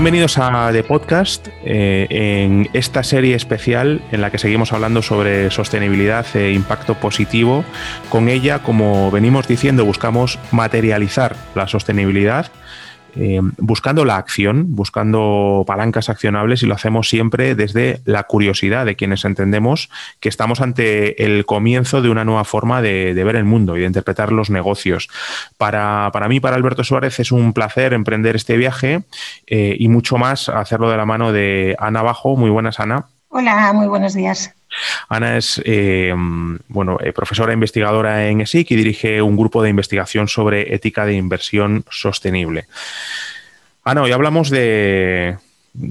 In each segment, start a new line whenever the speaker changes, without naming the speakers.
Bienvenidos a The Podcast, eh, en esta serie especial en la que seguimos hablando sobre sostenibilidad e impacto positivo. Con ella, como venimos diciendo, buscamos materializar la sostenibilidad eh, buscando la acción, buscando palancas accionables y lo hacemos siempre desde la curiosidad de quienes entendemos que estamos ante el comienzo de una nueva forma de, ver el mundo y de interpretar los negocios. Para, para, mí, para Alberto Suárez, es un placer emprender este viaje eh, y mucho más hacerlo de la mano de Ana Bajo. Muy buenas, Ana.
Hola, muy buenos días.
Ana es eh, bueno, eh, profesora investigadora en ESIC y dirige un grupo de investigación sobre ética de inversión sostenible. Ana, hoy hablamos de,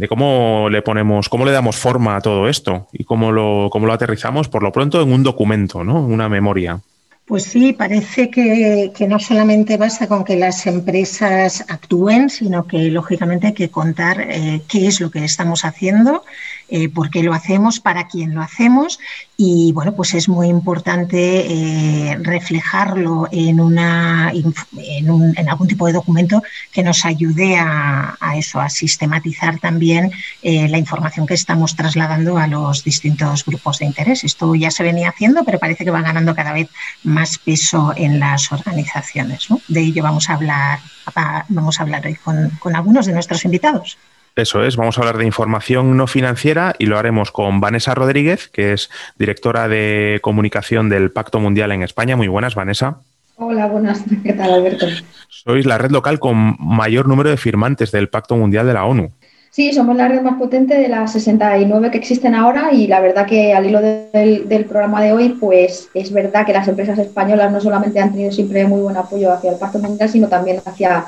cómo le ponemos, cómo le damos forma a todo esto y cómo lo, cómo lo aterrizamos, por lo pronto, en un documento, ¿no? una memoria.
Pues sí, parece que, no solamente basta con que las empresas actúen, sino que lógicamente hay que contar eh, qué es lo que estamos haciendo, eh, por qué lo hacemos, para quién lo hacemos y bueno, pues es muy importante eh, reflejarlo en, una, en, algún tipo de documento que nos ayude a, eso, a sistematizar también la información que estamos trasladando a los distintos grupos de interés. Esto ya se venía haciendo, pero parece que va ganando cada vez más peso en las organizaciones. De ello vamos a hablar, vamos a hablar hoy con algunos de nuestros invitados.
Eso es, vamos a hablar de información no financiera y lo haremos con Vanessa Rodríguez, que es directora de comunicación del Pacto Mundial en España. Muy buenas, Vanessa.
Hola, buenas. ¿Qué tal, Alberto?
Sois la red local con mayor número de firmantes del Pacto Mundial de la ONU.
Sí, somos la red más potente de las 69 que existen ahora y la verdad que al hilo del, programa de hoy, pues es verdad que las empresas españolas no solamente han tenido siempre muy buen apoyo hacia el Pacto Mundial, sino también hacia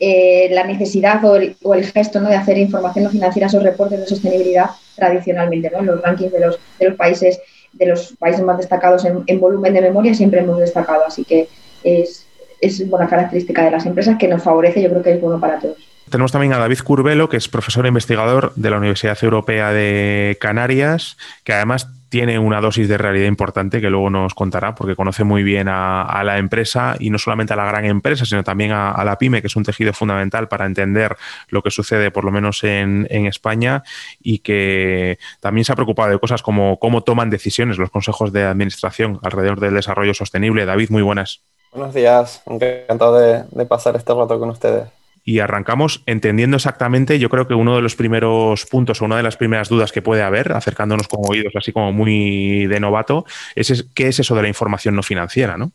eh, la necesidad o el, gesto ¿no? de hacer información no financiera, esos reportes de sostenibilidad tradicionalmente, ¿no? los rankings de los, de los países de los países más destacados en, en volumen de memoria siempre hemos destacado, así que es, es buena característica de las empresas que nos favorece, yo creo que es bueno para todos.
Tenemos también a David Curbelo, que es profesor e investigador de la Universidad Europea de Canarias, que además tiene una dosis de realidad importante que luego nos contará, porque conoce muy bien a, la empresa y no solamente a la gran empresa, sino también a, la pyme, que es un tejido fundamental para entender lo que sucede, por lo menos en, España, y que también se ha preocupado de cosas como cómo toman decisiones los consejos de administración alrededor del desarrollo sostenible. David, muy buenas.
Buenos días, encantado de, pasar este rato con ustedes
y arrancamos entendiendo exactamente, yo creo que uno de los primeros puntos o una de las primeras dudas que puede haber, acercándonos con oídos así como muy de novato, es qué es eso de la información no financiera, ¿no?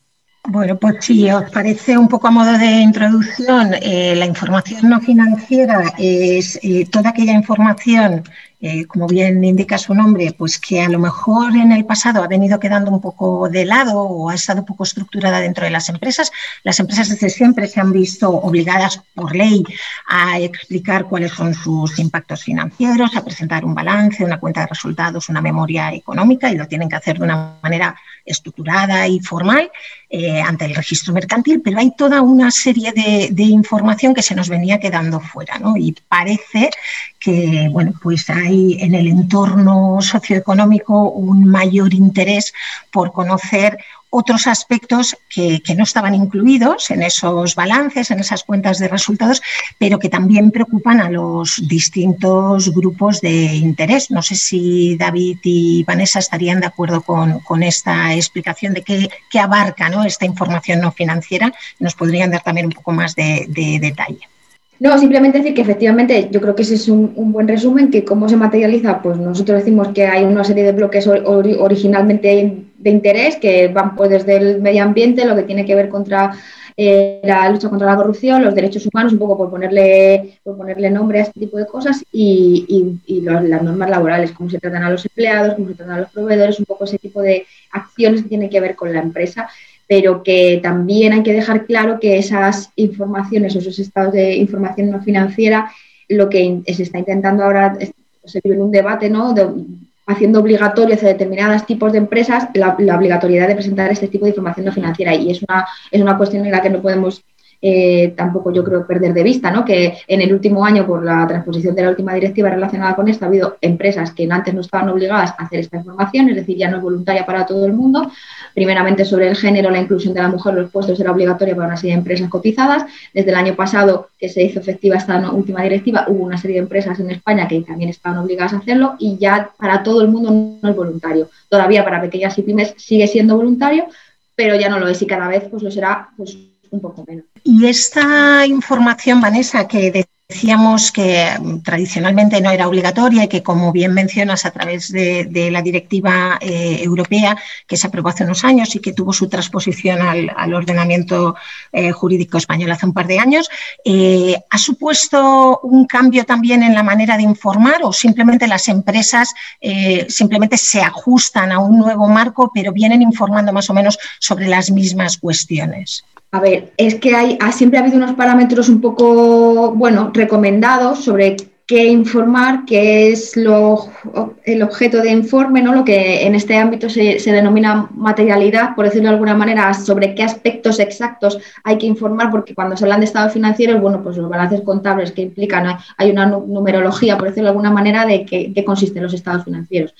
Bueno, pues si os parece un poco a modo de introducción, eh, la información no financiera es eh, toda aquella información eh, como bien indica su nombre, pues que a lo mejor en el pasado ha venido quedando un poco de lado o ha estado poco estructurada dentro de las empresas. Las empresas desde siempre se han visto obligadas por ley a explicar cuáles son sus impactos financieros, a presentar un balance, una cuenta de resultados, una memoria económica y lo tienen que hacer de una manera estructurada y formal eh, ante el registro mercantil, pero hay toda una serie de, de información que se nos venía quedando fuera, ¿no? Y parece que, bueno, pues hay en el entorno socioeconómico un mayor interés por conocer otros aspectos que, no estaban incluidos en esos balances, en esas cuentas de resultados, pero que también preocupan a los distintos grupos de interés. No sé si David y Vanessa estarían de acuerdo con, esta explicación de qué, abarca ¿no? esta información no financiera. Nos podrían dar también un poco más de detalle.
No, simplemente decir que efectivamente yo creo que ese es un, buen resumen, que cómo se materializa, pues nosotros decimos que hay una serie de bloques originalmente de interés que van pues desde el medio ambiente, lo que tiene que ver contra eh, la lucha contra la corrupción, los derechos humanos, un poco por ponerle, por ponerle nombre a este tipo de cosas, y, las normas laborales, cómo se tratan a los empleados, cómo se tratan a los proveedores, un poco ese tipo de acciones que tienen que ver con la empresa pero que también hay que dejar claro que esas informaciones o esos estados de información no financiera, lo que se está intentando ahora, se vive en un debate, ¿no? haciendo obligatorio hacia determinados tipos de empresas la, obligatoriedad de presentar este tipo de información no financiera. Y es una, es una cuestión en la que no podemos eh, tampoco yo creo perder de vista, ¿no? Que en el último año, por la transposición de la última directiva relacionada con esto, ha habido empresas que antes no estaban obligadas a hacer esta información, es decir, ya no es voluntaria para todo el mundo. Primeramente sobre el género, la inclusión de la mujer, los puestos era obligatoria para una serie de empresas cotizadas. Desde el año pasado, que se hizo efectiva esta última directiva, hubo una serie de empresas en España que también estaban obligadas a hacerlo y ya para todo el mundo no es voluntario. Todavía para pequeñas y pymes sigue siendo voluntario, pero ya no lo es y cada vez pues lo será pues
Y esta información, Vanessa, que Decíamos que mm, tradicionalmente no era obligatoria y que, como bien mencionas, a través de, la directiva eh, europea que se aprobó hace unos años y que tuvo su transposición al, ordenamiento eh, jurídico español hace un par de años, eh, ¿ha supuesto un cambio también en la manera de informar o simplemente las empresas simplemente se ajustan a un nuevo marco, pero vienen informando más o menos sobre las mismas cuestiones?
A ver, es que hay, siempre ha habido unos parámetros un poco, bueno, recomendados sobre qué informar, qué es lo, el objeto de informe, ¿no? lo que en este ámbito se, denomina materialidad, por decirlo de alguna manera, sobre qué aspectos exactos hay que informar, porque cuando se hablan de estados financieros, bueno, pues los balances contables que implican, hay una numerología, por decirlo de alguna manera, de qué, consisten los estados financieros.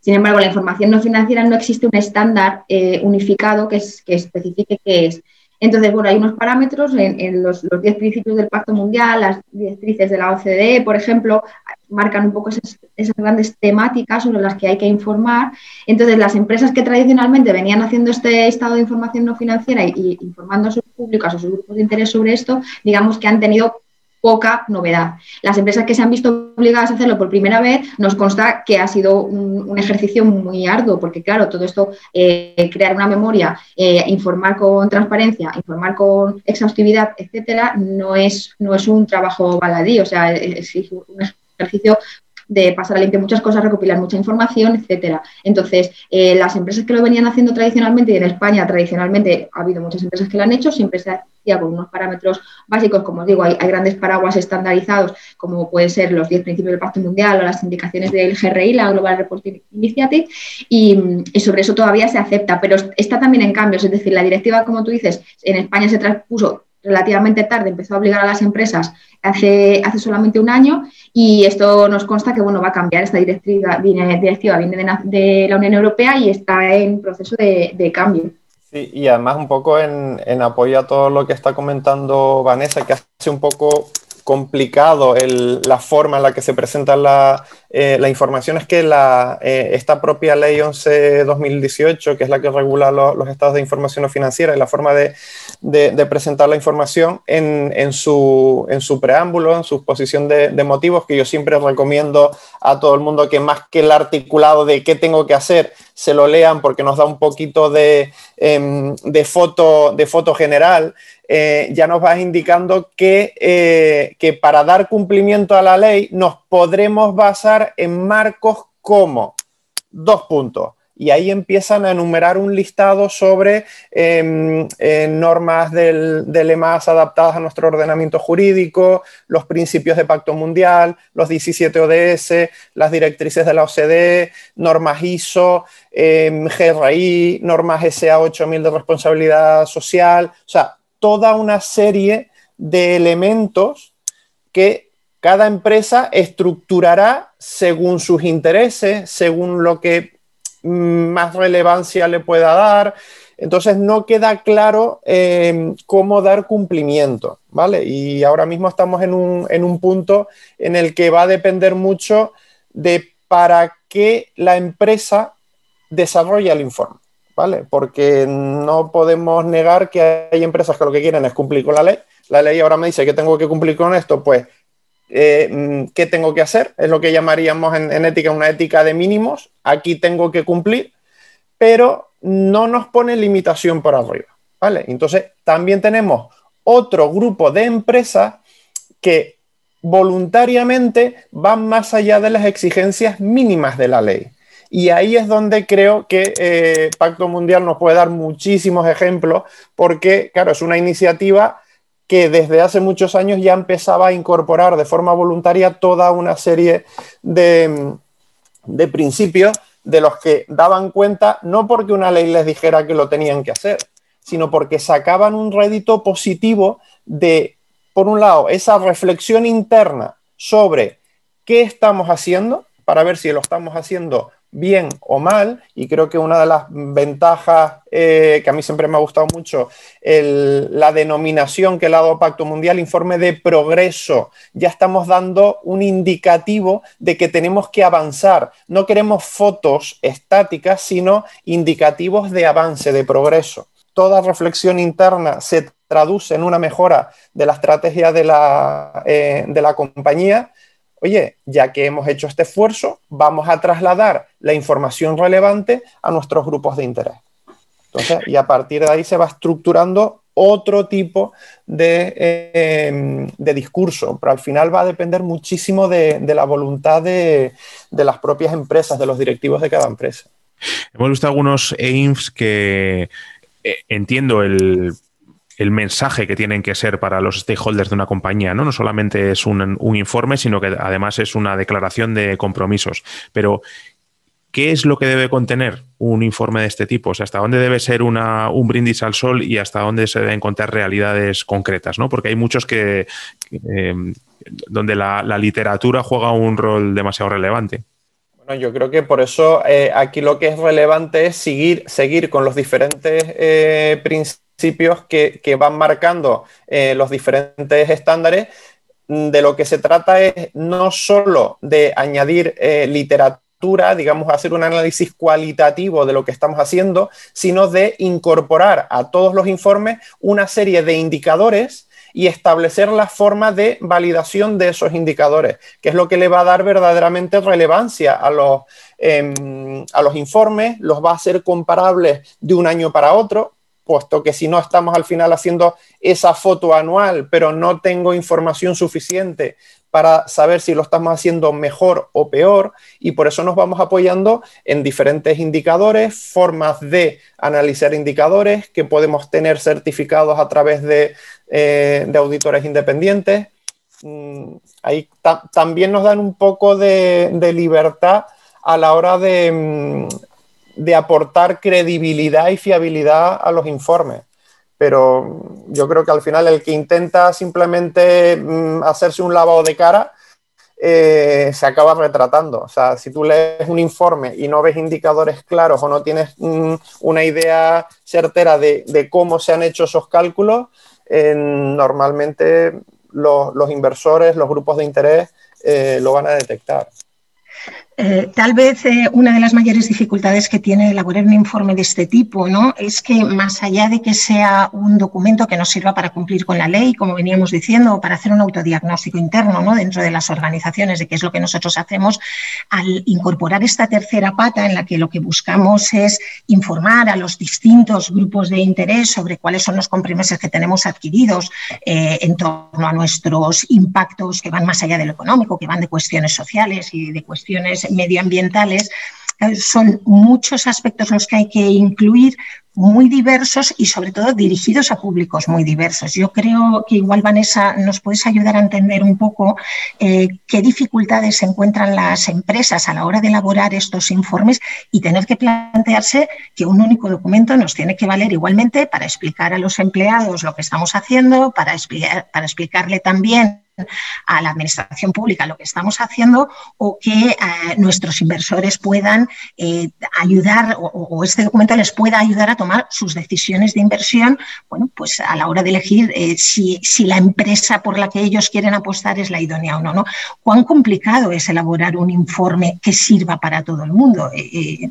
Sin embargo, la información no financiera no existe un estándar eh, unificado que, que especifique qué es. Entonces, bueno, hay unos parámetros en, los 10 principios del Pacto Mundial, las directrices de la OCDE, por ejemplo, marcan un poco esas, grandes temáticas sobre las que hay que informar. Entonces, las empresas que tradicionalmente venían haciendo este estado de información no financiera y, informando a sus públicos, a sus grupos de interés sobre esto, digamos que han tenido poca novedad. Las empresas que se han visto obligadas a hacerlo por primera vez, nos consta que ha sido un, ejercicio muy arduo, porque claro, todo esto, eh, crear una memoria, eh, informar con transparencia, informar con exhaustividad, etcétera, no es, no es un trabajo baladí, o sea, es un ejercicio de pasar a limpio muchas cosas, recopilar mucha información, etcétera. Entonces, eh, las empresas que lo venían haciendo tradicionalmente, y en España tradicionalmente ha habido muchas empresas que lo han hecho, siempre se hacía con unos parámetros básicos, como os digo, hay, grandes paraguas estandarizados, como pueden ser los 10 principios del Pacto Mundial o las indicaciones del GRI, la Global Reporting Initiative, y, y sobre eso todavía se acepta, pero está también en cambios, es decir, la directiva, como tú dices, en España se transpuso relativamente tarde, empezó a obligar a las empresas hace, hace solamente un año y esto nos consta que bueno, va a cambiar. Esta directiva viene, directiva de, la Unión Europea y está en proceso de, cambio.
Sí, y además un poco en, en, apoyo a todo lo que está comentando Vanessa, que hace un poco complicado la forma en la que se presenta la, eh, información es que la, eh, esta propia ley 11-2018, que es la que regula los estados de información financiera y la forma de, presentar la información en, su, en, su, preámbulo, en su exposición de, motivos, que yo siempre recomiendo a todo el mundo que más que el articulado de qué tengo que hacer, se lo lean porque nos da un poquito de, em, foto, de foto general. Eh, ya nos vas indicando eh, que para dar cumplimiento a la ley nos podremos basar en marcos como dos puntos y ahí empiezan a enumerar un listado sobre em, eh, normas del, del, EMAS adaptadas a nuestro ordenamiento jurídico, los principios de Pacto Mundial, los 17 ODS, las directrices de la OCDE, normas ISO, em, GRI, normas SA 8000 de responsabilidad social, o sea, toda una serie de elementos que cada empresa estructurará según sus intereses, según lo que más relevancia le pueda dar. Entonces no queda claro em, cómo dar cumplimiento, ¿vale? Y ahora mismo estamos en un, en un punto en el que va a depender mucho de para qué la empresa desarrolla el informe. ¿vale? Porque no podemos negar que hay empresas que lo que quieren es cumplir con la ley. La ley ahora me dice que tengo que cumplir con esto, pues, eh, mm, ¿qué tengo que hacer? Es lo que llamaríamos en, ética una ética de mínimos. Aquí tengo que cumplir, pero no nos pone limitación por arriba, ¿vale? Entonces, también tenemos otro grupo de empresas que voluntariamente van más allá de las exigencias mínimas de la ley. Y ahí es donde creo que eh, Pacto Mundial nos puede dar muchísimos ejemplos, porque, claro, es una iniciativa que desde hace muchos años ya empezaba a incorporar de forma voluntaria toda una serie de, principios de los que daban cuenta, no porque una ley les dijera que lo tenían que hacer, sino porque sacaban un rédito positivo de, por un lado, esa reflexión interna sobre qué estamos haciendo para ver si lo estamos haciendo bien o mal, y creo que una de las ventajas eh, que a mí siempre me ha gustado mucho, la denominación que le ha dado Pacto Mundial, informe de progreso, ya estamos dando un indicativo de que tenemos que avanzar. No queremos fotos estáticas, sino indicativos de avance, de progreso. Toda reflexión interna se traduce en una mejora de la estrategia de la, eh, de la compañía oye, ya que hemos hecho este esfuerzo, vamos a trasladar la información relevante a nuestros grupos de interés. Entonces, y a partir de ahí se va estructurando otro tipo de, em, discurso, pero al final va a depender muchísimo de, la voluntad de, las propias empresas, de los directivos de cada empresa.
Hemos visto algunos aims que eh, entiendo el el mensaje que tienen que ser para los stakeholders de una compañía, ¿no? No solamente es un, informe, sino que además es una declaración de compromisos. Pero, ¿qué es lo que debe contener un informe de este tipo? O sea, ¿hasta dónde debe ser una, un brindis al sol y hasta dónde se deben contar realidades concretas, ¿no? Porque hay muchos que, em, donde la, literatura juega un rol demasiado relevante.
Bueno, yo creo que por eso eh, aquí lo que es relevante es seguir, seguir con los diferentes eh, principios que, van marcando eh, los diferentes estándares, mm, de lo que se trata es no solo de añadir eh, literatura, digamos, hacer un análisis cualitativo de lo que estamos haciendo, sino de incorporar a todos los informes una serie de indicadores y establecer la forma de validación de esos indicadores, que es lo que le va a dar verdaderamente relevancia a los, em, a los informes, los va a hacer comparables de un año para otro, puesto que si no estamos al final haciendo esa foto anual, pero no tengo información suficiente para saber si lo estamos haciendo mejor o peor y por eso nos vamos apoyando en diferentes indicadores, formas de analizar indicadores que podemos tener certificados a través de, eh, auditores independientes. Mm, ahí también nos dan un poco de, de libertad a la hora de, mm, de aportar credibilidad y fiabilidad a los informes. Pero yo creo que al final el que intenta simplemente mm, hacerse un lavado de cara eh, se acaba retratando. O sea, si tú lees un informe y no ves indicadores claros o no tienes mm, una idea certera de, cómo se han hecho esos cálculos, eh, normalmente los, inversores, los grupos de interés eh, lo van a detectar.
Eh, tal vez eh, una de las mayores dificultades que tiene elaborar un informe de este tipo ¿no? es que más allá de que sea un documento que nos sirva para cumplir con la ley, como veníamos diciendo, o para hacer un autodiagnóstico interno ¿no? dentro de las organizaciones de qué es lo que nosotros hacemos, al incorporar esta tercera pata en la que lo que buscamos es informar a los distintos grupos de interés sobre cuáles son los compromisos que tenemos adquiridos eh, en torno a nuestros impactos que van más allá de lo económico, que van de cuestiones sociales y de cuestiones medioambientales, eh, son muchos aspectos los que hay que incluir, muy diversos y sobre todo dirigidos a públicos muy diversos. Yo creo que igual, Vanessa, nos puedes ayudar a entender un poco eh, qué dificultades se encuentran las empresas a la hora de elaborar estos informes y tener que plantearse que un único documento nos tiene que valer igualmente para explicar a los empleados lo que estamos haciendo, para, para explicarle también a la administración pública lo que estamos haciendo o que eh, nuestros inversores puedan eh, ayudar o, este documento les pueda ayudar a tomar sus decisiones de inversión, bueno, pues a la hora de elegir eh, si, la empresa por la que ellos quieren apostar es la idónea o no, no. ¿Cuán complicado es elaborar un informe que sirva para todo el mundo?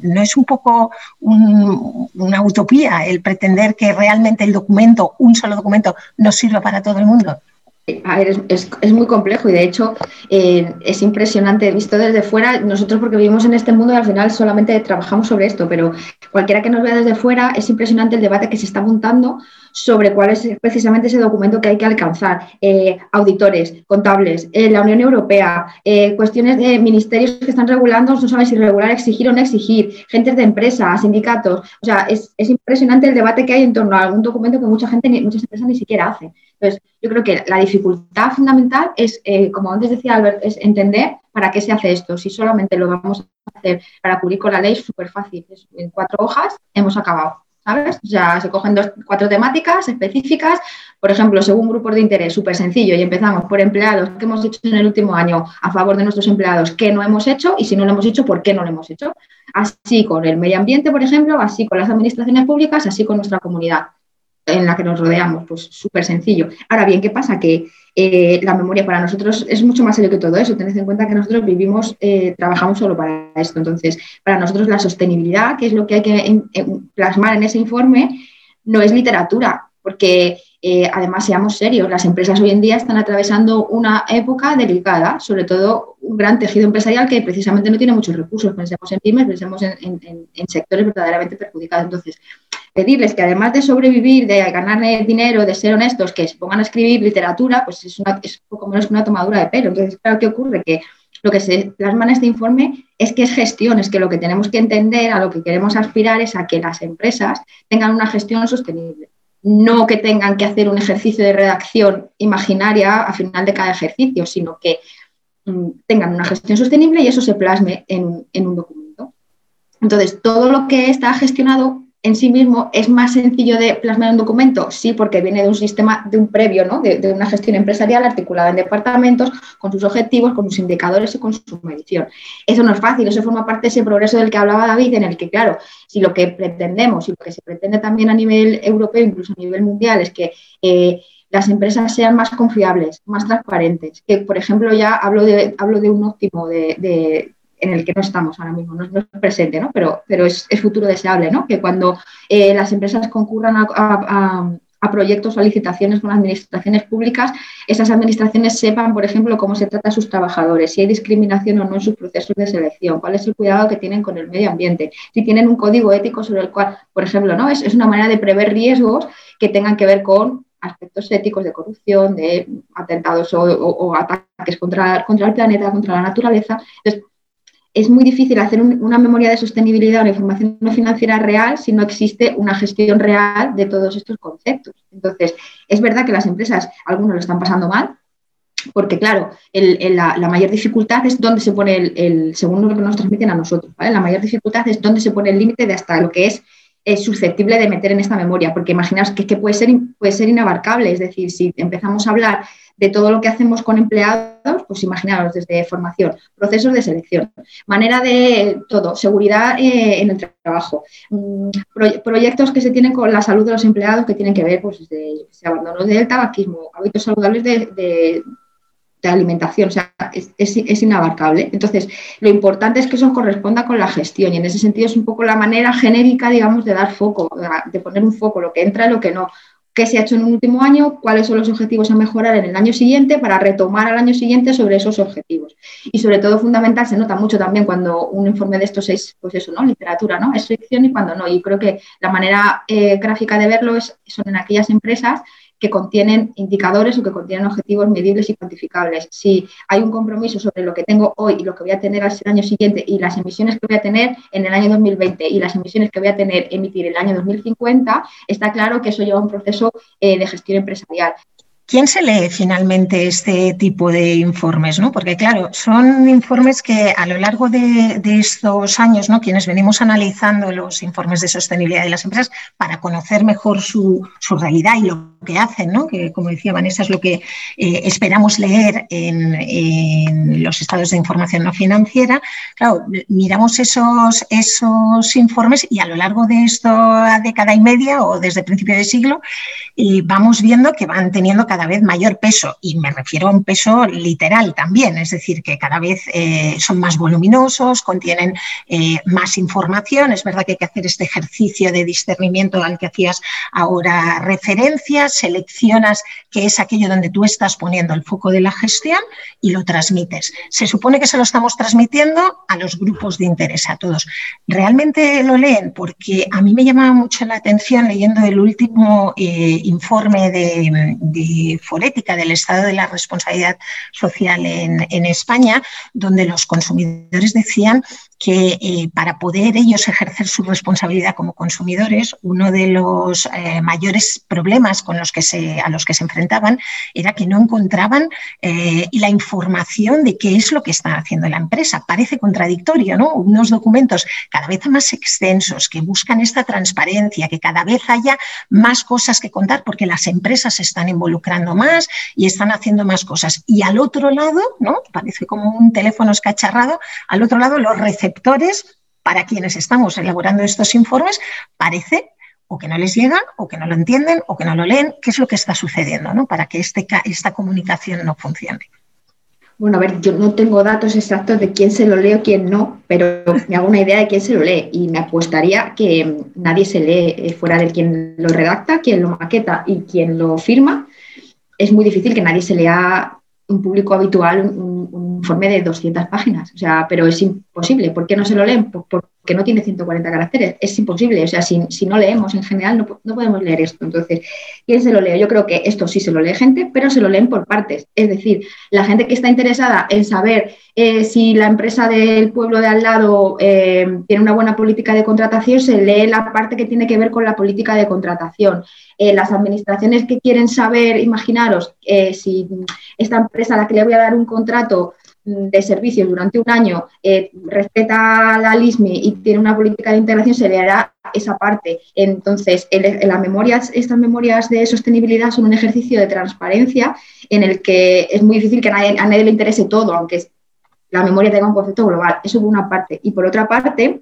¿No es un poco una utopía el pretender que realmente el documento, un solo documento, nos sirva para todo el mundo?
A ver, es, muy complejo y de hecho eh, es impresionante visto desde fuera. Nosotros porque vivimos en este mundo y al final solamente trabajamos sobre esto, pero cualquiera que nos vea desde fuera es impresionante el debate que se está montando sobre cuál es precisamente ese documento que hay que alcanzar. Eh, auditores, contables, eh, la Unión Europea, cuestiones de ministerios que están regulando, no saben si regular, exigir o no exigir, gentes de empresas, sindicatos. O sea, es, es impresionante el debate que hay en torno a algún documento que mucha gente, muchas empresas ni siquiera hacen. Entonces, yo creo que la dificultad fundamental es, eh, como antes decía Albert, es entender para qué se hace esto. Si solamente lo vamos a hacer para cubrir con la ley, es súper fácil. en cuatro hojas hemos acabado. ¿sabes? O sea, se cogen dos, cuatro temáticas específicas, por ejemplo, según grupos de interés, súper sencillo, y empezamos por empleados, ¿qué hemos hecho en el último año a favor de nuestros empleados? ¿Qué no hemos hecho? Y si no lo hemos hecho, ¿por qué no lo hemos hecho? Así con el medio ambiente, por ejemplo, así con las administraciones públicas, así con nuestra comunidad en la que nos rodeamos, pues súper sencillo. Ahora bien, ¿qué pasa? Que eh, la memoria para nosotros es mucho más serio que todo eso. Tened en cuenta que nosotros vivimos, eh, trabajamos solo para esto. Entonces, para nosotros la sostenibilidad, que es lo que hay que plasmar en ese informe, no es literatura, porque eh, además seamos serios, las empresas hoy en día están atravesando una época delicada, sobre todo un gran tejido empresarial que precisamente no tiene muchos recursos. Pensemos en pymes, pensemos en, en sectores verdaderamente perjudicados. Entonces, pedirles que además de sobrevivir, de ganar dinero, de ser honestos, que se pongan a escribir literatura, pues es, una, es poco menos que una tomadura de pelo. Entonces, claro, ¿qué ocurre? Que lo que se plasma en este informe es que es gestión, es que lo que tenemos que entender, a lo que queremos aspirar es a que las empresas tengan una gestión sostenible. No que tengan que hacer un ejercicio de redacción imaginaria a final de cada ejercicio, sino que mm, tengan una gestión sostenible y eso se plasme en, en un documento. Entonces, todo lo que está gestionado en sí mismo es más sencillo de plasmar un documento, sí, porque viene de un sistema, de un previo, ¿no? de, una gestión empresarial articulada en departamentos, con sus objetivos, con sus indicadores y con su medición. Eso no es fácil, eso forma parte de ese progreso del que hablaba David, en el que, claro, si lo que pretendemos y lo que se pretende también a nivel europeo, incluso a nivel mundial, es que eh, las empresas sean más confiables, más transparentes, que, por ejemplo, ya hablo de, hablo de un óptimo de en el que no estamos ahora mismo, no, es presente, ¿no? pero, pero es, futuro deseable, ¿no? que cuando eh, las empresas concurran a, proyectos o licitaciones con administraciones públicas, esas administraciones sepan, por ejemplo, cómo se trata a sus trabajadores, si hay discriminación o no en sus procesos de selección, cuál es el cuidado que tienen con el medio ambiente, si tienen un código ético sobre el cual, por ejemplo, ¿no? es, es una manera de prever riesgos que tengan que ver con aspectos éticos de corrupción, de atentados o, ataques contra, contra el planeta, contra la naturaleza. Entonces, es muy difícil hacer una memoria de sostenibilidad o una información financiera real si no existe una gestión real de todos estos conceptos. Entonces, es verdad que las empresas, algunos lo están pasando mal, porque claro, la, mayor dificultad es dónde se pone el, según lo que nos transmiten a nosotros, la mayor dificultad es dónde se pone el límite de hasta lo que es, susceptible de meter en esta memoria, porque imaginaos que, que puede, ser, puede ser inabarcable, es decir, si empezamos a hablar de todo lo que hacemos con empleados, pues imaginaros desde formación, procesos de selección, manera de todo, seguridad eh, en el trabajo, mm, proyectos que se tienen con la salud de los empleados que tienen que ver pues desde abandono del tabaquismo, hábitos saludables de, alimentación, o sea, es, inabarcable. Entonces, lo importante es que eso corresponda con la gestión y en ese sentido es un poco la manera genérica, digamos, de dar foco, de poner un foco, lo que entra y lo que no qué se ha hecho en un último año, cuáles son los objetivos a mejorar en el año siguiente para retomar al año siguiente sobre esos objetivos. Y sobre todo fundamental, se nota mucho también cuando un informe de estos es, pues eso, ¿no? Literatura, ¿no? Es ficción y cuando no. Y creo que la manera eh, gráfica de verlo es, son en aquellas empresas que contienen indicadores o que contienen objetivos medibles y cuantificables. Si hay un compromiso sobre lo que tengo hoy y lo que voy a tener al año siguiente y las emisiones que voy a tener en el año 2020 y las emisiones que voy a tener emitir en el año 2050, está claro que eso lleva un proceso eh, de gestión empresarial.
¿Quién se lee finalmente este tipo de informes? ¿no? Porque, claro, son informes que a lo largo de, estos años, ¿no? quienes venimos analizando los informes de sostenibilidad de las empresas para conocer mejor su, realidad y lo que hacen, ¿no? que como decía Vanessa, es lo que eh, esperamos leer en, los estados de información no financiera, claro, miramos esos, esos informes y a lo largo de esta década y media o desde principio de siglo, y vamos viendo que van teniendo cada vez mayor peso, y me refiero a un peso literal también, es decir, que cada vez eh, son más voluminosos, contienen eh, más información. Es verdad que hay que hacer este ejercicio de discernimiento al que hacías ahora referencia, seleccionas qué es aquello donde tú estás poniendo el foco de la gestión y lo transmites. Se supone que se lo estamos transmitiendo a los grupos de interés, a todos. ¿Realmente lo leen? Porque a mí me llama mucho la atención leyendo el último eh, informe de Del Estado de la Responsabilidad Social en, España, donde los consumidores decían que eh, para poder ellos ejercer su responsabilidad como consumidores, uno de los eh, mayores problemas con los que a los que se enfrentaban era que no encontraban eh, la información de qué es lo que está haciendo la empresa. Parece contradictorio, ¿no? Unos documentos cada vez más extensos que buscan esta transparencia, que cada vez haya más cosas que contar porque las empresas se están involucrando más y están haciendo más cosas. Y al otro lado, ¿no? Parece como un teléfono escacharrado, al otro lado los receptores para quienes estamos elaborando estos informes parece o que no les llega, o que no lo entienden, o que no lo leen, qué es lo que está sucediendo ¿no? para que este, esta comunicación no funcione.
Bueno, a ver, yo no tengo datos exactos de quién se lo lee o quién no, pero me hago una idea de quién se lo lee y me apostaría que nadie se lee eh, fuera de quien lo redacta, quien lo maqueta y quien lo firma. Es muy difícil que nadie se lea un público habitual un informe de 200 páginas, o sea, pero es imposible. ¿Por qué no se lo leen? Por, que no tiene 140 caracteres. Es imposible. O sea, si, no leemos en general, no, podemos leer esto. Entonces, ¿quién se lo lee? Yo creo que esto sí se lo lee gente, pero se lo leen por partes. Es decir, la gente que está interesada en saber eh, si la empresa del pueblo de al lado eh, tiene una buena política de contratación, se lee la parte que tiene que ver con la política de contratación. Eh, las administraciones que quieren saber, imaginaros, si esta empresa a la que le voy a dar un contrato de servicios durante un año eh, respeta la LISMI y tiene una política de integración, se le hará esa parte. Entonces, en las memorias, estas memorias de sostenibilidad son un ejercicio de transparencia en el que es muy difícil que a nadie, a nadie le interese todo, aunque la memoria tenga un concepto global. Eso por una parte. Y por otra parte,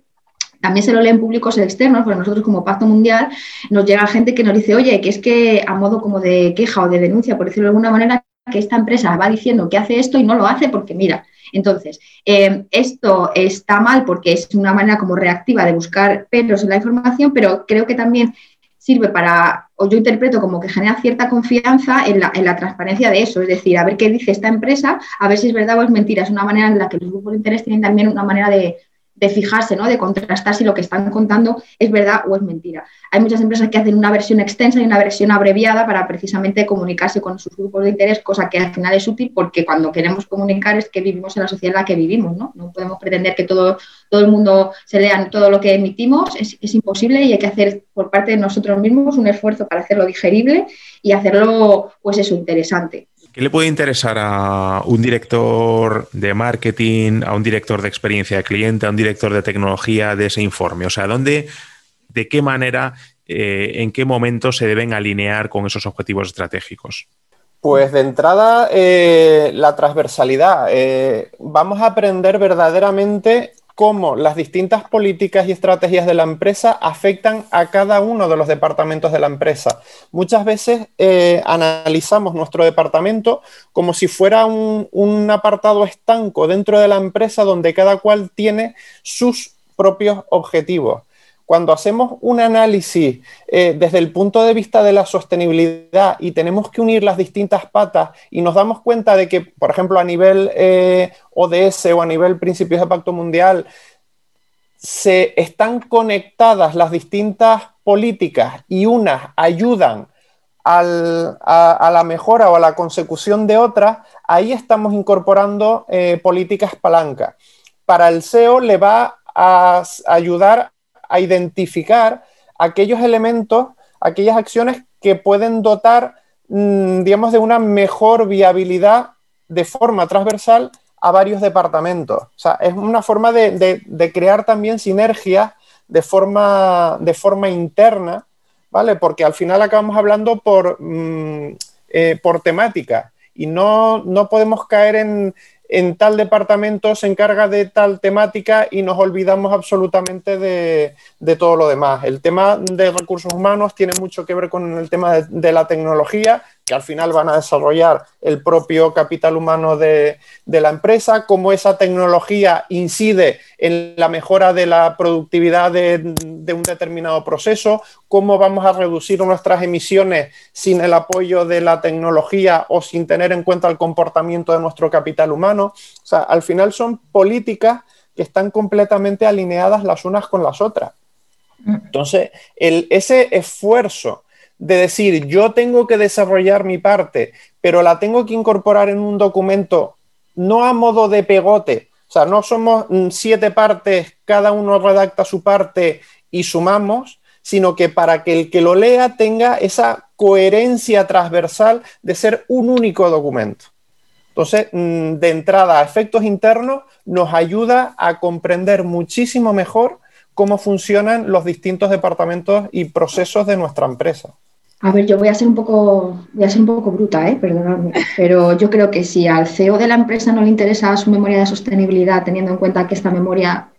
también se lo leen públicos externos, porque nosotros como Pacto Mundial nos llega gente que nos dice, oye, que es que a modo como de queja o de denuncia, por decirlo de alguna manera, que esta empresa va diciendo que hace esto y no lo hace porque mira. Entonces, eh, esto está mal porque es una manera como reactiva de buscar pelos en la información, pero creo que también sirve para, o yo interpreto como que genera cierta confianza en la, en la, transparencia de eso, es decir, a ver qué dice esta empresa, a ver si es verdad o es mentira. Es una manera en la que los grupos de interés tienen también una manera de, de fijarse, ¿no? de contrastar si lo que están contando es verdad o es mentira. Hay muchas empresas que hacen una versión extensa y una versión abreviada para precisamente comunicarse con sus grupos de interés, cosa que al final es útil porque cuando queremos comunicar es que vivimos en la sociedad en la que vivimos. No, no podemos pretender que todo, todo el mundo se lea todo lo que emitimos, es, es imposible y hay que hacer por parte de nosotros mismos un esfuerzo para hacerlo digerible y hacerlo, pues eso, interesante.
¿Qué le puede interesar a un director de marketing, a un director de experiencia de cliente, a un director de tecnología de ese informe? O sea, ¿dónde, de qué manera, eh, en qué momento se deben alinear con esos objetivos estratégicos?
Pues de entrada, eh, la transversalidad. Eh, vamos a aprender verdaderamente cómo las distintas políticas y estrategias de la empresa afectan a cada uno de los departamentos de la empresa. Muchas veces eh, analizamos nuestro departamento como si fuera un, apartado estanco dentro de la empresa donde cada cual tiene sus propios objetivos cuando hacemos un análisis eh, desde el punto de vista de la sostenibilidad y tenemos que unir las distintas patas y nos damos cuenta de que, por ejemplo, a nivel eh, ODS o a nivel principios de pacto mundial, se están conectadas las distintas políticas y unas ayudan a, la mejora o a la consecución de otras, ahí estamos incorporando eh, políticas palanca. Para el SEO le va a ayudar a identificar aquellos elementos, aquellas acciones que pueden dotar, mm, digamos, de una mejor viabilidad de forma transversal a varios departamentos. O sea, es una forma de, crear también sinergias de forma, de forma interna, ¿vale? Porque al final acabamos hablando por, mm, eh, por temática y no, no podemos caer en, en tal departamento se encarga de tal temática y nos olvidamos absolutamente de, todo lo demás. El tema de recursos humanos tiene mucho que ver con el tema de la tecnología que al final van a desarrollar el propio capital humano de, la empresa, cómo esa tecnología incide en la mejora de la productividad de, un determinado proceso, cómo vamos a reducir nuestras emisiones sin el apoyo de la tecnología o sin tener en cuenta el comportamiento de nuestro capital humano. O sea, al final son políticas que están completamente alineadas las unas con las otras. Mm. Entonces, el, ese esfuerzo de decir, yo tengo que desarrollar mi parte, pero la tengo que incorporar en un documento, no a modo de pegote, O sea, no somos mm, siete partes, cada uno redacta su parte y sumamos, sino que para que el que lo lea tenga esa coherencia transversal de ser un único documento. Entonces, mm, de entrada a efectos internos, nos ayuda a comprender muchísimo mejor cómo funcionan los distintos departamentos y procesos de nuestra empresa.
A ver, yo voy a ser un poco, voy a ser un poco bruta, ¿eh? perdonadme, pero yo creo que si al CEO de la empresa no le interesa su memoria de sostenibilidad, teniendo en cuenta que esta memoria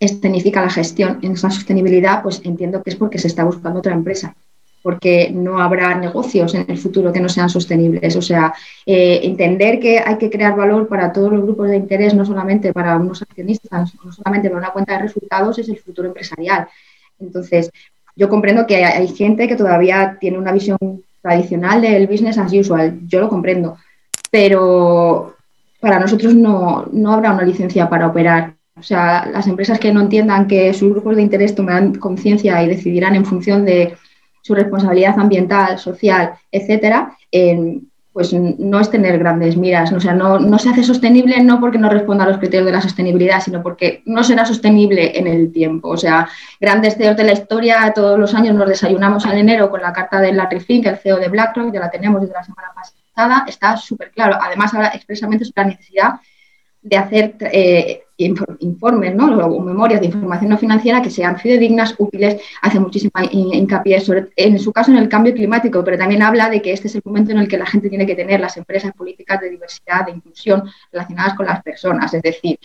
escenifica la gestión en esa sostenibilidad, pues entiendo que es porque se está buscando otra empresa porque no habrá negocios en el futuro que no sean sostenibles. O sea, eh, entender que hay que crear valor para todos los grupos de interés, no solamente para unos accionistas, no solamente para una cuenta de resultados, es el futuro empresarial. Entonces, yo comprendo que hay, gente que todavía tiene una visión tradicional del business as usual, yo lo comprendo, pero para nosotros no, no habrá una licencia para operar. O sea, las empresas que no entiendan que sus grupos de interés tomarán conciencia y decidirán en función de su responsabilidad ambiental, social, etcétera, pues no es tener grandes miras. O sea, no, no, se hace sostenible no porque no responda a los criterios de la sostenibilidad, sino porque no será sostenible en el tiempo. O sea, grandes CEOs de la historia, todos los años nos desayunamos en enero con la carta de Larry Fink, el CEO de BlackRock, ya la tenemos desde la semana pasada, está súper claro. Además, habla expresamente sobre la necesidad de hacer eh, informes ¿no? o memorias de información no financiera que sean fidedignas, útiles, hace muchísima hincapié sobre, en su caso en el cambio climático, pero también habla de que este es el momento en el que la gente tiene que tener las empresas políticas de diversidad, de inclusión relacionadas con las personas, es decir,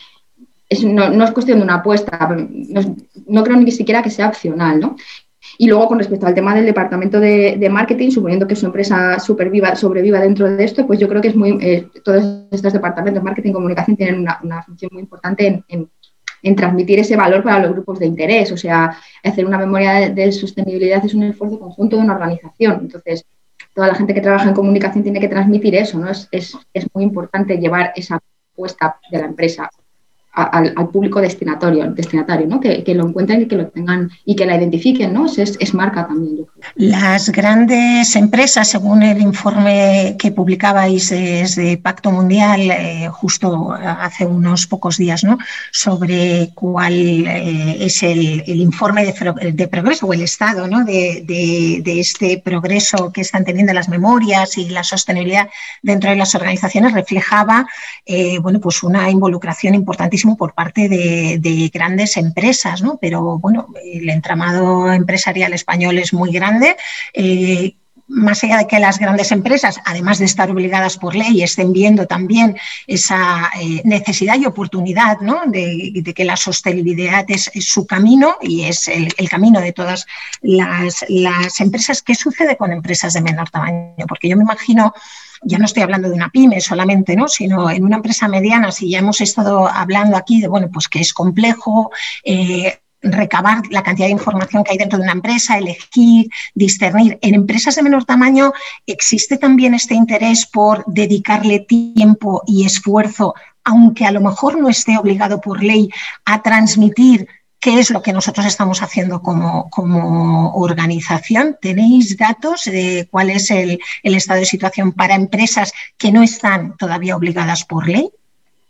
no, es cuestión de una apuesta, no, no, creo ni siquiera que sea opcional, ¿no? Y luego, con respecto al tema del departamento de, marketing, suponiendo que su empresa superviva, sobreviva dentro de esto, pues yo creo que es muy, eh, todos estos departamentos, marketing y comunicación, tienen una, función muy importante en, transmitir ese valor para los grupos de interés. O sea, hacer una memoria de, sostenibilidad es un esfuerzo conjunto de una organización. Entonces, toda la gente que trabaja en comunicación tiene que transmitir eso, ¿no? Es, es, es muy importante llevar esa apuesta de la empresa al, público destinatorio, destinatario, ¿no? Que, lo encuentren y que lo tengan y que la identifiquen, ¿no? Es, es marca también.
Las grandes empresas, según el informe que publicabais desde Pacto Mundial eh, justo hace unos pocos días, ¿no? Sobre cuál eh, es el, informe de, progreso o el estado, ¿no? De, de, este progreso que están teniendo las memorias y la sostenibilidad dentro de las organizaciones reflejaba, eh, bueno, pues una involucración importantísima por parte de, grandes empresas, ¿no? Pero bueno, el entramado empresarial español es muy grande. Eh, más allá de que las grandes empresas, además de estar obligadas por ley, estén viendo también esa eh, necesidad y oportunidad ¿no? de, que la sostenibilidad es, su camino y es el, camino de todas las, las, empresas. ¿Qué sucede con empresas de menor tamaño? Porque yo me imagino ya no estoy hablando de una pyme solamente, ¿no? sino en una empresa mediana, si ya hemos estado hablando aquí de, bueno, pues que es complejo, eh, recabar la cantidad de información que hay dentro de una empresa, elegir, discernir. En empresas de menor tamaño existe también este interés por dedicarle tiempo y esfuerzo, aunque a lo mejor no esté obligado por ley a transmitir qué es lo que nosotros estamos haciendo como, organización. ¿Tenéis datos de cuál es el, estado de situación para empresas que no están todavía obligadas por ley?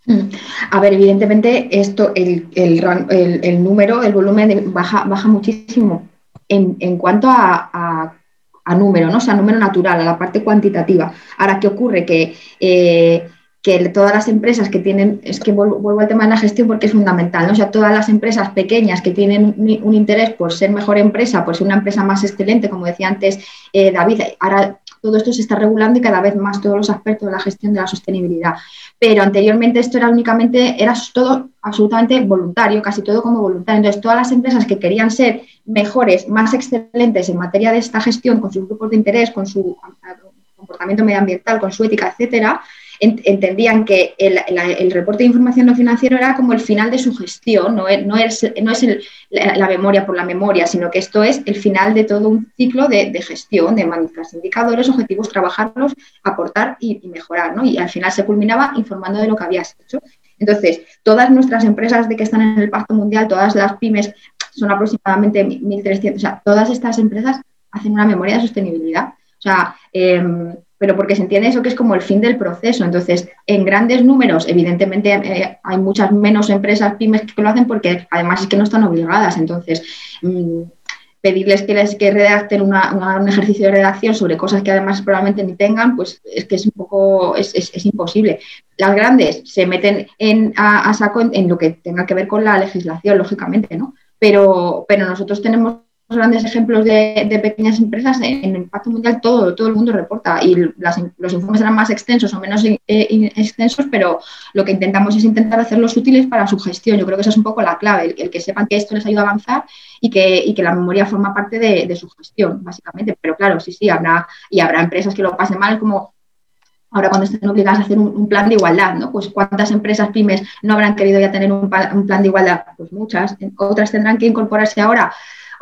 Mm. A ver, evidentemente esto, el, número, el volumen baja, baja muchísimo en, cuanto a, número, ¿no? O sea, número natural, a la parte cuantitativa. Ahora, ¿qué ocurre? Que eh, que todas las empresas que tienen, es que vuelvo, al tema de la gestión porque es fundamental, ¿no? O sea, todas las empresas pequeñas que tienen un, interés por ser mejor empresa, por ser una empresa más excelente, como decía antes eh, David, ahora todo esto se está regulando y cada vez más todos los aspectos de la gestión de la sostenibilidad. Pero anteriormente esto era únicamente, era todo absolutamente voluntario, casi todo como voluntario. Entonces, todas las empresas que querían ser mejores, más excelentes en materia de esta gestión, con sus grupos de interés, con su comportamiento medioambiental, con su ética, etcétera, entendían que el, reporte de información no financiero era como el final de su gestión, no es, no es, no es la, memoria por la memoria, sino que esto es el final de todo un ciclo de, gestión, de manifestar indicadores, objetivos, trabajarlos, aportar y, mejorar, ¿no? Y al final se culminaba informando de lo que habías hecho. Entonces, todas nuestras empresas de que están en el Pacto Mundial, todas las pymes, son aproximadamente 1.300, o sea, todas estas empresas hacen una memoria de sostenibilidad. O sea, em, pero porque se entiende eso que es como el fin del proceso. Entonces, en grandes números, evidentemente eh, hay muchas menos empresas pymes que lo hacen porque además es que no están obligadas. Entonces, mm, pedirles que les que redacten un ejercicio de redacción sobre cosas que además probablemente ni tengan, pues es que es un poco, es, imposible. Las grandes se meten en, a, saco en, lo que tenga que ver con la legislación, lógicamente, ¿no? Pero, pero nosotros tenemos grandes ejemplos de, pequeñas empresas, en, el impacto mundial todo, todo el mundo reporta y los informes eran más extensos o menos eh, extensos, pero lo que intentamos es intentar hacerlos útiles para su gestión. Yo creo que esa es un poco la clave, el, que sepan que esto les ayuda a avanzar y que, que la memoria forma parte de, su gestión, básicamente. Pero claro, sí, sí, habrá, y habrá empresas que lo pasen mal, como ahora cuando estén obligadas a hacer un, plan de igualdad, ¿no? Pues cuántas empresas pymes no habrán querido ya tener un, un plan de igualdad, pues muchas, otras tendrán que incorporarse ahora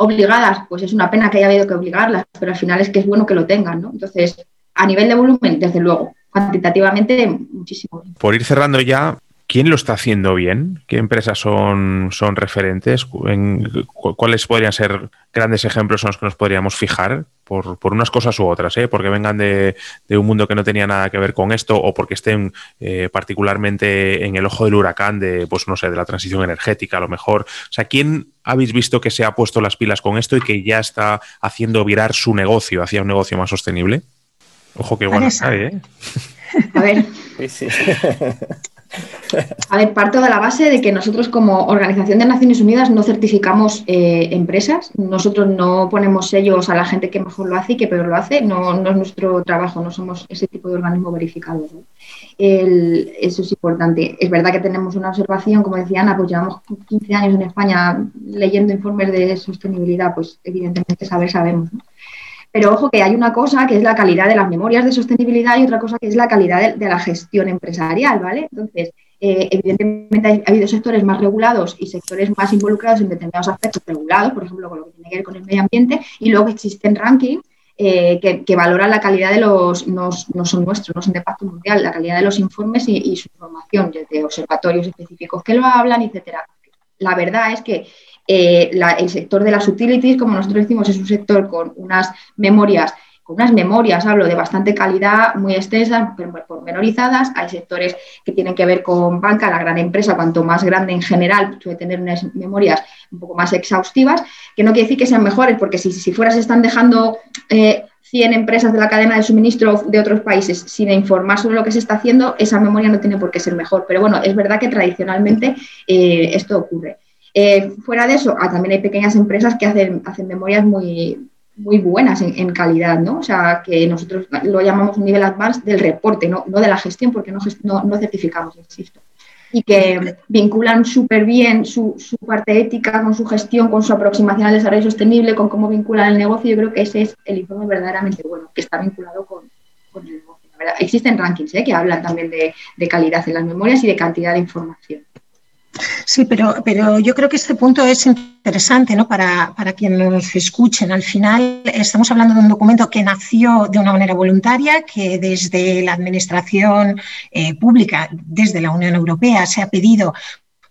obligadas, pues es una pena que haya habido que obligarlas, pero al final es que es bueno que lo tengan, ¿no? Entonces, a nivel de volumen, desde luego, cuantitativamente, muchísimo.
Por ir cerrando ya, ¿quién lo está haciendo bien? ¿Qué empresas son, son referentes? ¿Cuáles podrían ser grandes ejemplos en los que nos podríamos fijar? por, unas cosas u otras, ¿eh? porque vengan de, un mundo que no tenía nada que ver con esto o porque estén eh, particularmente en el ojo del huracán de, pues no sé, de la transición energética a lo mejor. O sea, ¿quién habéis visto que se ha puesto las pilas con esto y que ya está haciendo virar su negocio hacia un negocio más sostenible? Ojo que igual está, ¿eh?
A ver. A ver, parto de la base de que nosotros como Organización de Naciones Unidas no certificamos eh, empresas, nosotros no ponemos sellos a la gente que mejor lo hace y que peor lo hace, no, es nuestro trabajo, no somos ese tipo de organismo verificado. eso es importante. Es verdad que tenemos una observación, como decía Ana, pues llevamos 15 años en España leyendo informes de sostenibilidad, pues evidentemente saber sabemos. ¿no? Pero ojo que hay una cosa que es la calidad de las memorias de sostenibilidad y otra cosa que es la calidad de, la gestión empresarial, ¿vale? Entonces, eh, evidentemente ha habido sectores más regulados y sectores más involucrados en determinados aspectos regulados, por ejemplo, con lo que tiene que ver con el medio ambiente, y luego existen rankings eh, que, valoran la calidad de los, no, son nuestros, no son de pacto mundial, la calidad de los informes y, su información, de observatorios específicos que lo hablan, etcétera. La verdad es que eh, el sector de las utilities, como nosotros decimos, es un sector con unas memorias, con unas memorias, hablo de bastante calidad, muy extensas, pormenorizadas. Hay sectores que tienen que ver con banca, la gran empresa, cuanto más grande en general, suele tener unas memorias un poco más exhaustivas, que no quiere decir que sean mejores, porque si, si fuera se están dejando 100 eh, empresas de la cadena de suministro de otros países sin informar sobre lo que se está haciendo, esa memoria no tiene por qué ser mejor. Pero bueno, es verdad que tradicionalmente eh, esto ocurre. Eh, fuera de eso, ah, también hay pequeñas empresas que hacen, memorias muy, buenas en, calidad, ¿no? O sea, que nosotros lo llamamos un nivel advanced del reporte, no, de la gestión, porque no, no, certificamos, insisto. Y que vinculan súper bien su, parte ética con su gestión, con su aproximación al desarrollo sostenible, con cómo vinculan el negocio. Yo creo que ese es el informe verdaderamente bueno, que está vinculado con, el negocio. Existen rankings ¿eh? que hablan también de, de calidad en las memorias y de cantidad de información.
Sí, pero, pero yo creo que este punto es interesante ¿no? para, para quienes nos escuchen. Al final estamos hablando de un documento que nació de una manera voluntaria, que desde la Administración eh, Pública, desde la Unión Europea, se ha pedido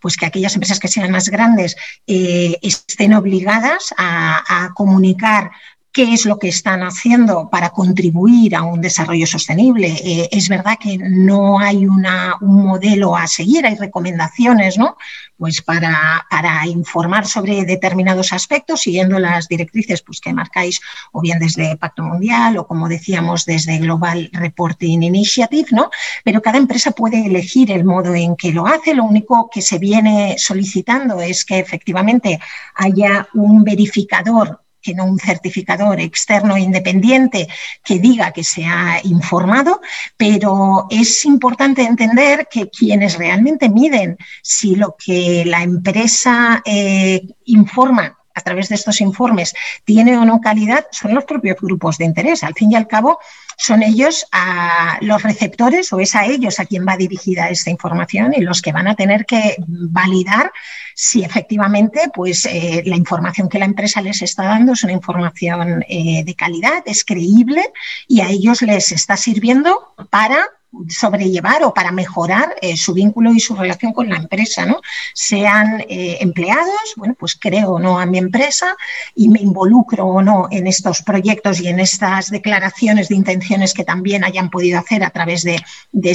pues que aquellas empresas que sean más grandes eh, estén obligadas a comunicar qué es lo que están haciendo para contribuir a un desarrollo sostenible. Eh, es verdad que no hay un modelo a seguir, hay recomendaciones, ¿no? Pues para, para, informar sobre determinados aspectos, siguiendo las directrices pues, que marcáis, o bien desde Pacto Mundial, o como decíamos, desde Global Reporting Initiative, ¿no? Pero cada empresa puede elegir el modo en que lo hace. Lo único que se viene solicitando es que efectivamente haya un verificador que no un certificador externo independiente que diga que se ha informado, pero es importante entender que quienes realmente miden si lo que la empresa eh, informa a través de estos informes tiene o no calidad son los propios grupos de interés. Al fin y al cabo, son ellos a los receptores o es a ellos a quien va dirigida esta información y los que van a tener que validar si efectivamente pues, eh, la información que la empresa les está dando es una información eh, de calidad, es creíble y a ellos les está sirviendo para sobrellevar o para mejorar eh, su vínculo y su relación con la empresa, ¿no? Sean eh, empleados, bueno, pues creo o no a mi empresa y me involucro o no en estos proyectos y en estas declaraciones de intenciones que también hayan podido hacer a través de,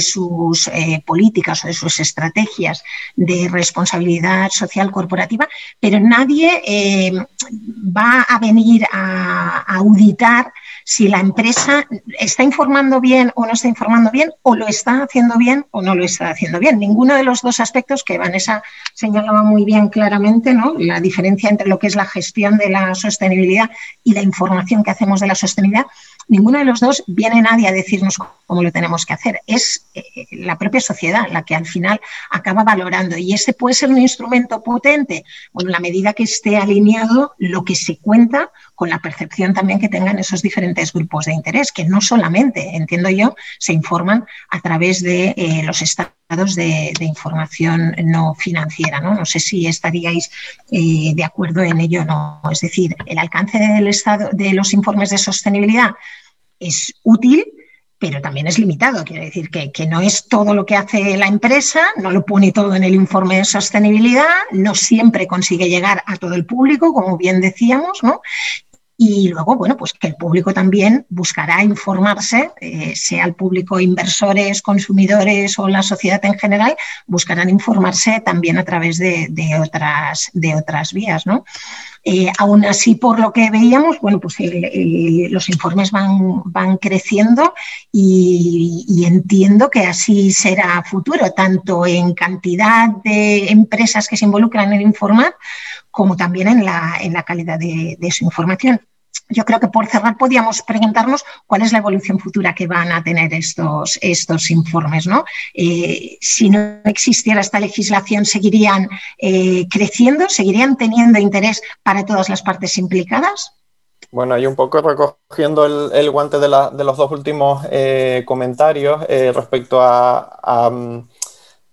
sus eh, políticas o de sus estrategias de responsabilidad social corporativa, pero nadie va a venir a auditar si la empresa está informando bien o no está informando bien, o lo está haciendo bien o no lo está haciendo bien. Ninguno de los dos aspectos que Vanessa señalaba muy bien claramente, ¿no? la diferencia entre lo que es la gestión de la sostenibilidad y la información que hacemos de la sostenibilidad, ninguno de los dos viene nadie a decirnos cómo lo tenemos que hacer. Es eh, la propia sociedad la que al final acaba valorando. Y ese puede ser un instrumento potente, bueno, en la medida que esté alineado lo que se cuenta con la percepción también que tengan esos diferentes grupos de interés, que no solamente, entiendo yo, se informan a través de eh, los estados de, información no financiera. ¿no? no sé si estaríais eh, de acuerdo en ello o no. Es decir, el alcance del estado de los informes de sostenibilidad es útil, pero también es limitado. Quiere decir que, que, no es todo lo que hace la empresa, no lo pone todo en el informe de sostenibilidad, no siempre consigue llegar a todo el público, como bien decíamos, ¿no? Y luego, bueno, pues que el público también buscará informarse, eh, sea el público inversores, consumidores o la sociedad en general, buscarán informarse también a través de, otras, de otras vías, ¿no? Eh, aún así, por lo que veíamos, bueno, pues los informes van, van creciendo y, entiendo que así será futuro, tanto en cantidad de empresas que se involucran en informar como también en la, en la calidad de, su información. Yo creo que por cerrar podíamos preguntarnos cuál es la evolución futura que van a tener estos, estos informes. ¿no? Eh, si no existiera esta legislación, ¿seguirían eh, creciendo? ¿Seguirían teniendo interés para todas las partes implicadas?
Bueno, hay un poco recogiendo el, guante de, los dos últimos eh, comentarios respecto a,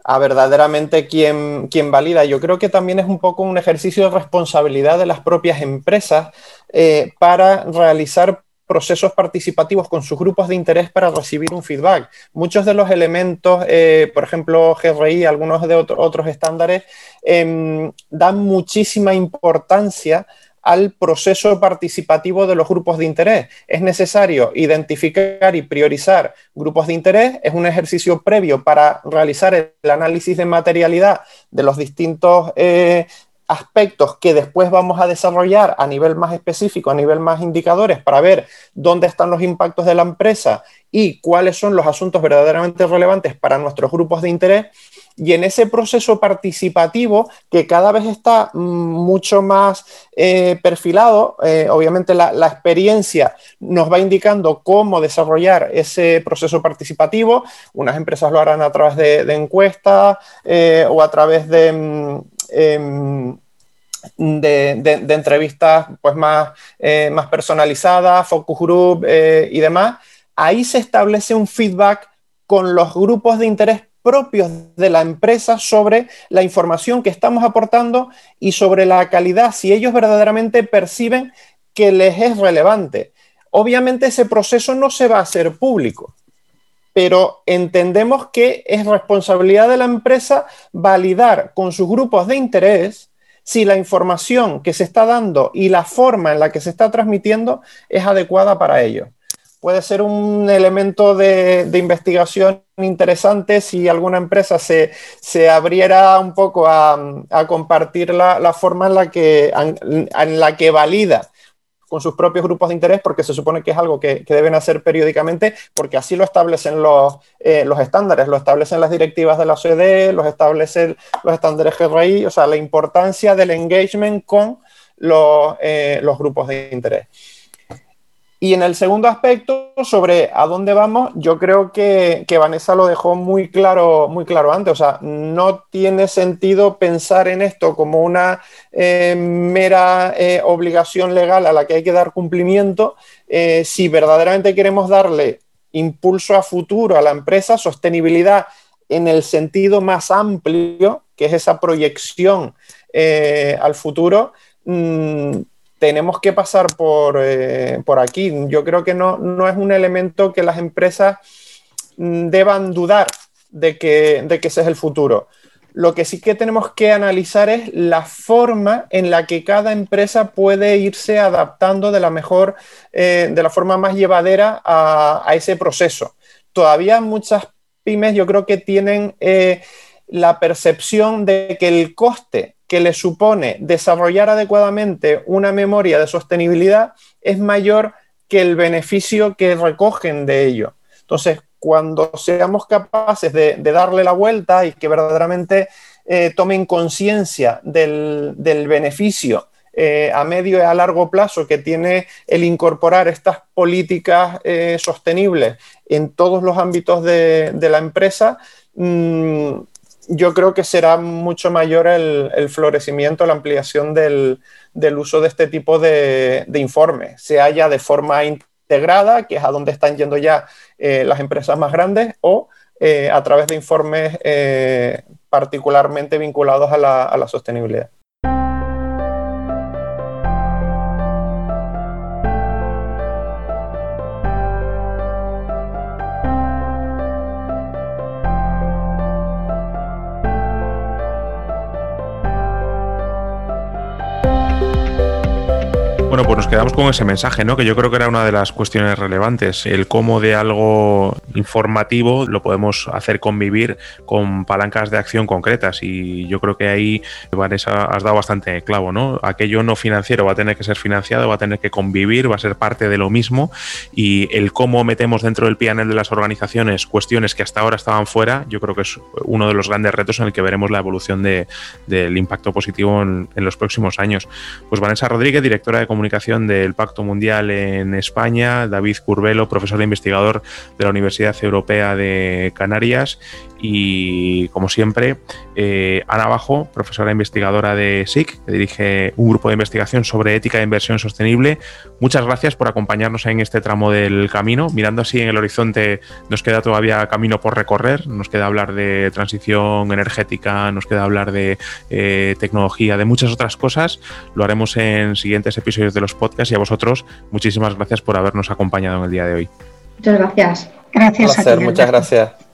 a verdaderamente quién, valida. Yo creo que también es un poco un ejercicio de responsabilidad de las propias empresas eh, para realizar procesos participativos con sus grupos de interés para recibir un feedback. Muchos de los elementos, eh, por ejemplo, GRI, algunos de otros estándares, em, dan muchísima importancia al proceso participativo de los grupos de interés. Es necesario identificar y priorizar grupos de interés. Es un ejercicio previo para realizar el análisis de materialidad de los distintos eh, aspectos que después vamos a desarrollar a nivel más específico, a nivel más indicadores, para ver dónde están los impactos de la empresa y cuáles son los asuntos verdaderamente relevantes para nuestros grupos de interés y en ese proceso participativo que cada vez está mm, mucho más eh, perfilado, eh, obviamente la, experiencia nos va indicando cómo desarrollar ese proceso participativo. Unas empresas lo harán a través de, encuestas eh, o a través de... Em, de, entrevistas pues más, más personalizadas, focus group y demás, ahí se establece un feedback con los grupos de interés propios de la empresa sobre la información que estamos aportando y sobre la calidad, si ellos verdaderamente perciben que les es relevante. Obviamente ese proceso no se va a hacer público, pero entendemos que es responsabilidad de la empresa validar con sus grupos de interés si la información que se está dando y la forma en la que se está transmitiendo es adecuada para ellos puede ser un elemento de, investigación interesante si alguna empresa se, abriera un poco a, compartir la, forma en la, que, en, la que valida con sus propios grupos de interés, porque se supone que es algo que, deben hacer periódicamente, porque así lo establecen los, eh, los estándares, lo establecen las directivas de la OCDE, los establecen los estándares GRI, o sea, la importancia del engagement con los, eh, los grupos de interés. Y en el segundo aspecto, sobre a dónde vamos, yo creo que, Vanessa lo dejó muy claro, muy claro antes. O sea, no tiene sentido pensar en esto como una eh, mera eh, obligación legal a la que hay que dar cumplimiento. Eh, si verdaderamente queremos darle impulso a futuro a la empresa, sostenibilidad en el sentido más amplio, que es esa proyección al futuro, mm, tenemos que pasar por, eh, por aquí. Yo creo que no, no, es un elemento que las empresas mm, deban dudar de que, de que ese es el futuro. Lo que sí que tenemos que analizar es la forma en la que cada empresa puede irse adaptando de la mejor, eh, de la forma más llevadera a, ese proceso. Todavía muchas pymes yo creo que tienen eh, la percepción de que el coste que le supone desarrollar adecuadamente una memoria de sostenibilidad es mayor que el beneficio que recogen de ello. Entonces, cuando seamos capaces de, darle la vuelta y que verdaderamente eh, tomen conciencia del, beneficio eh, a medio y a largo plazo que tiene el incorporar estas políticas eh, sostenibles en todos los ámbitos de, la empresa, mm, yo creo que será mucho mayor el, florecimiento, la ampliación del, uso de este tipo de, informes, sea ya de forma integrada, que es a donde están yendo ya eh, las empresas más grandes, o eh, a través de informes eh, particularmente vinculados a la sostenibilidad.
Bueno, pues nos quedamos con ese mensaje, ¿no? Que yo creo que era una de las cuestiones relevantes. El cómo de algo informativo lo podemos hacer convivir con palancas de acción concretas. Y yo creo que ahí, Vanessa, has dado bastante clavo, ¿no? Aquello no financiero va a tener que ser financiado, va a tener que convivir, va a ser parte de lo mismo. Y el cómo metemos dentro del panel de las organizaciones cuestiones que hasta ahora estaban fuera, yo creo que es uno de los grandes retos en el que veremos la evolución del impacto positivo en, en los próximos años. Pues Vanessa Rodríguez, directora de comunicación comunicación del Pacto Mundial en España, David Curvelo, profesor e investigador de la Universidad Europea de Canarias y, como siempre, eh, Ana Bajo, profesora investigadora de SIC, que dirige un grupo de investigación sobre ética de inversión sostenible. Muchas gracias por acompañarnos en este tramo del camino. Mirando así en el horizonte, nos queda todavía camino por recorrer, nos queda hablar de transición energética, nos queda hablar de eh, tecnología, de muchas otras cosas. Lo haremos en siguientes episodios de los podcasts y a vosotros muchísimas gracias por habernos acompañado en el día de hoy.
Muchas gracias.
Gracias.
a ti, muchas gracias.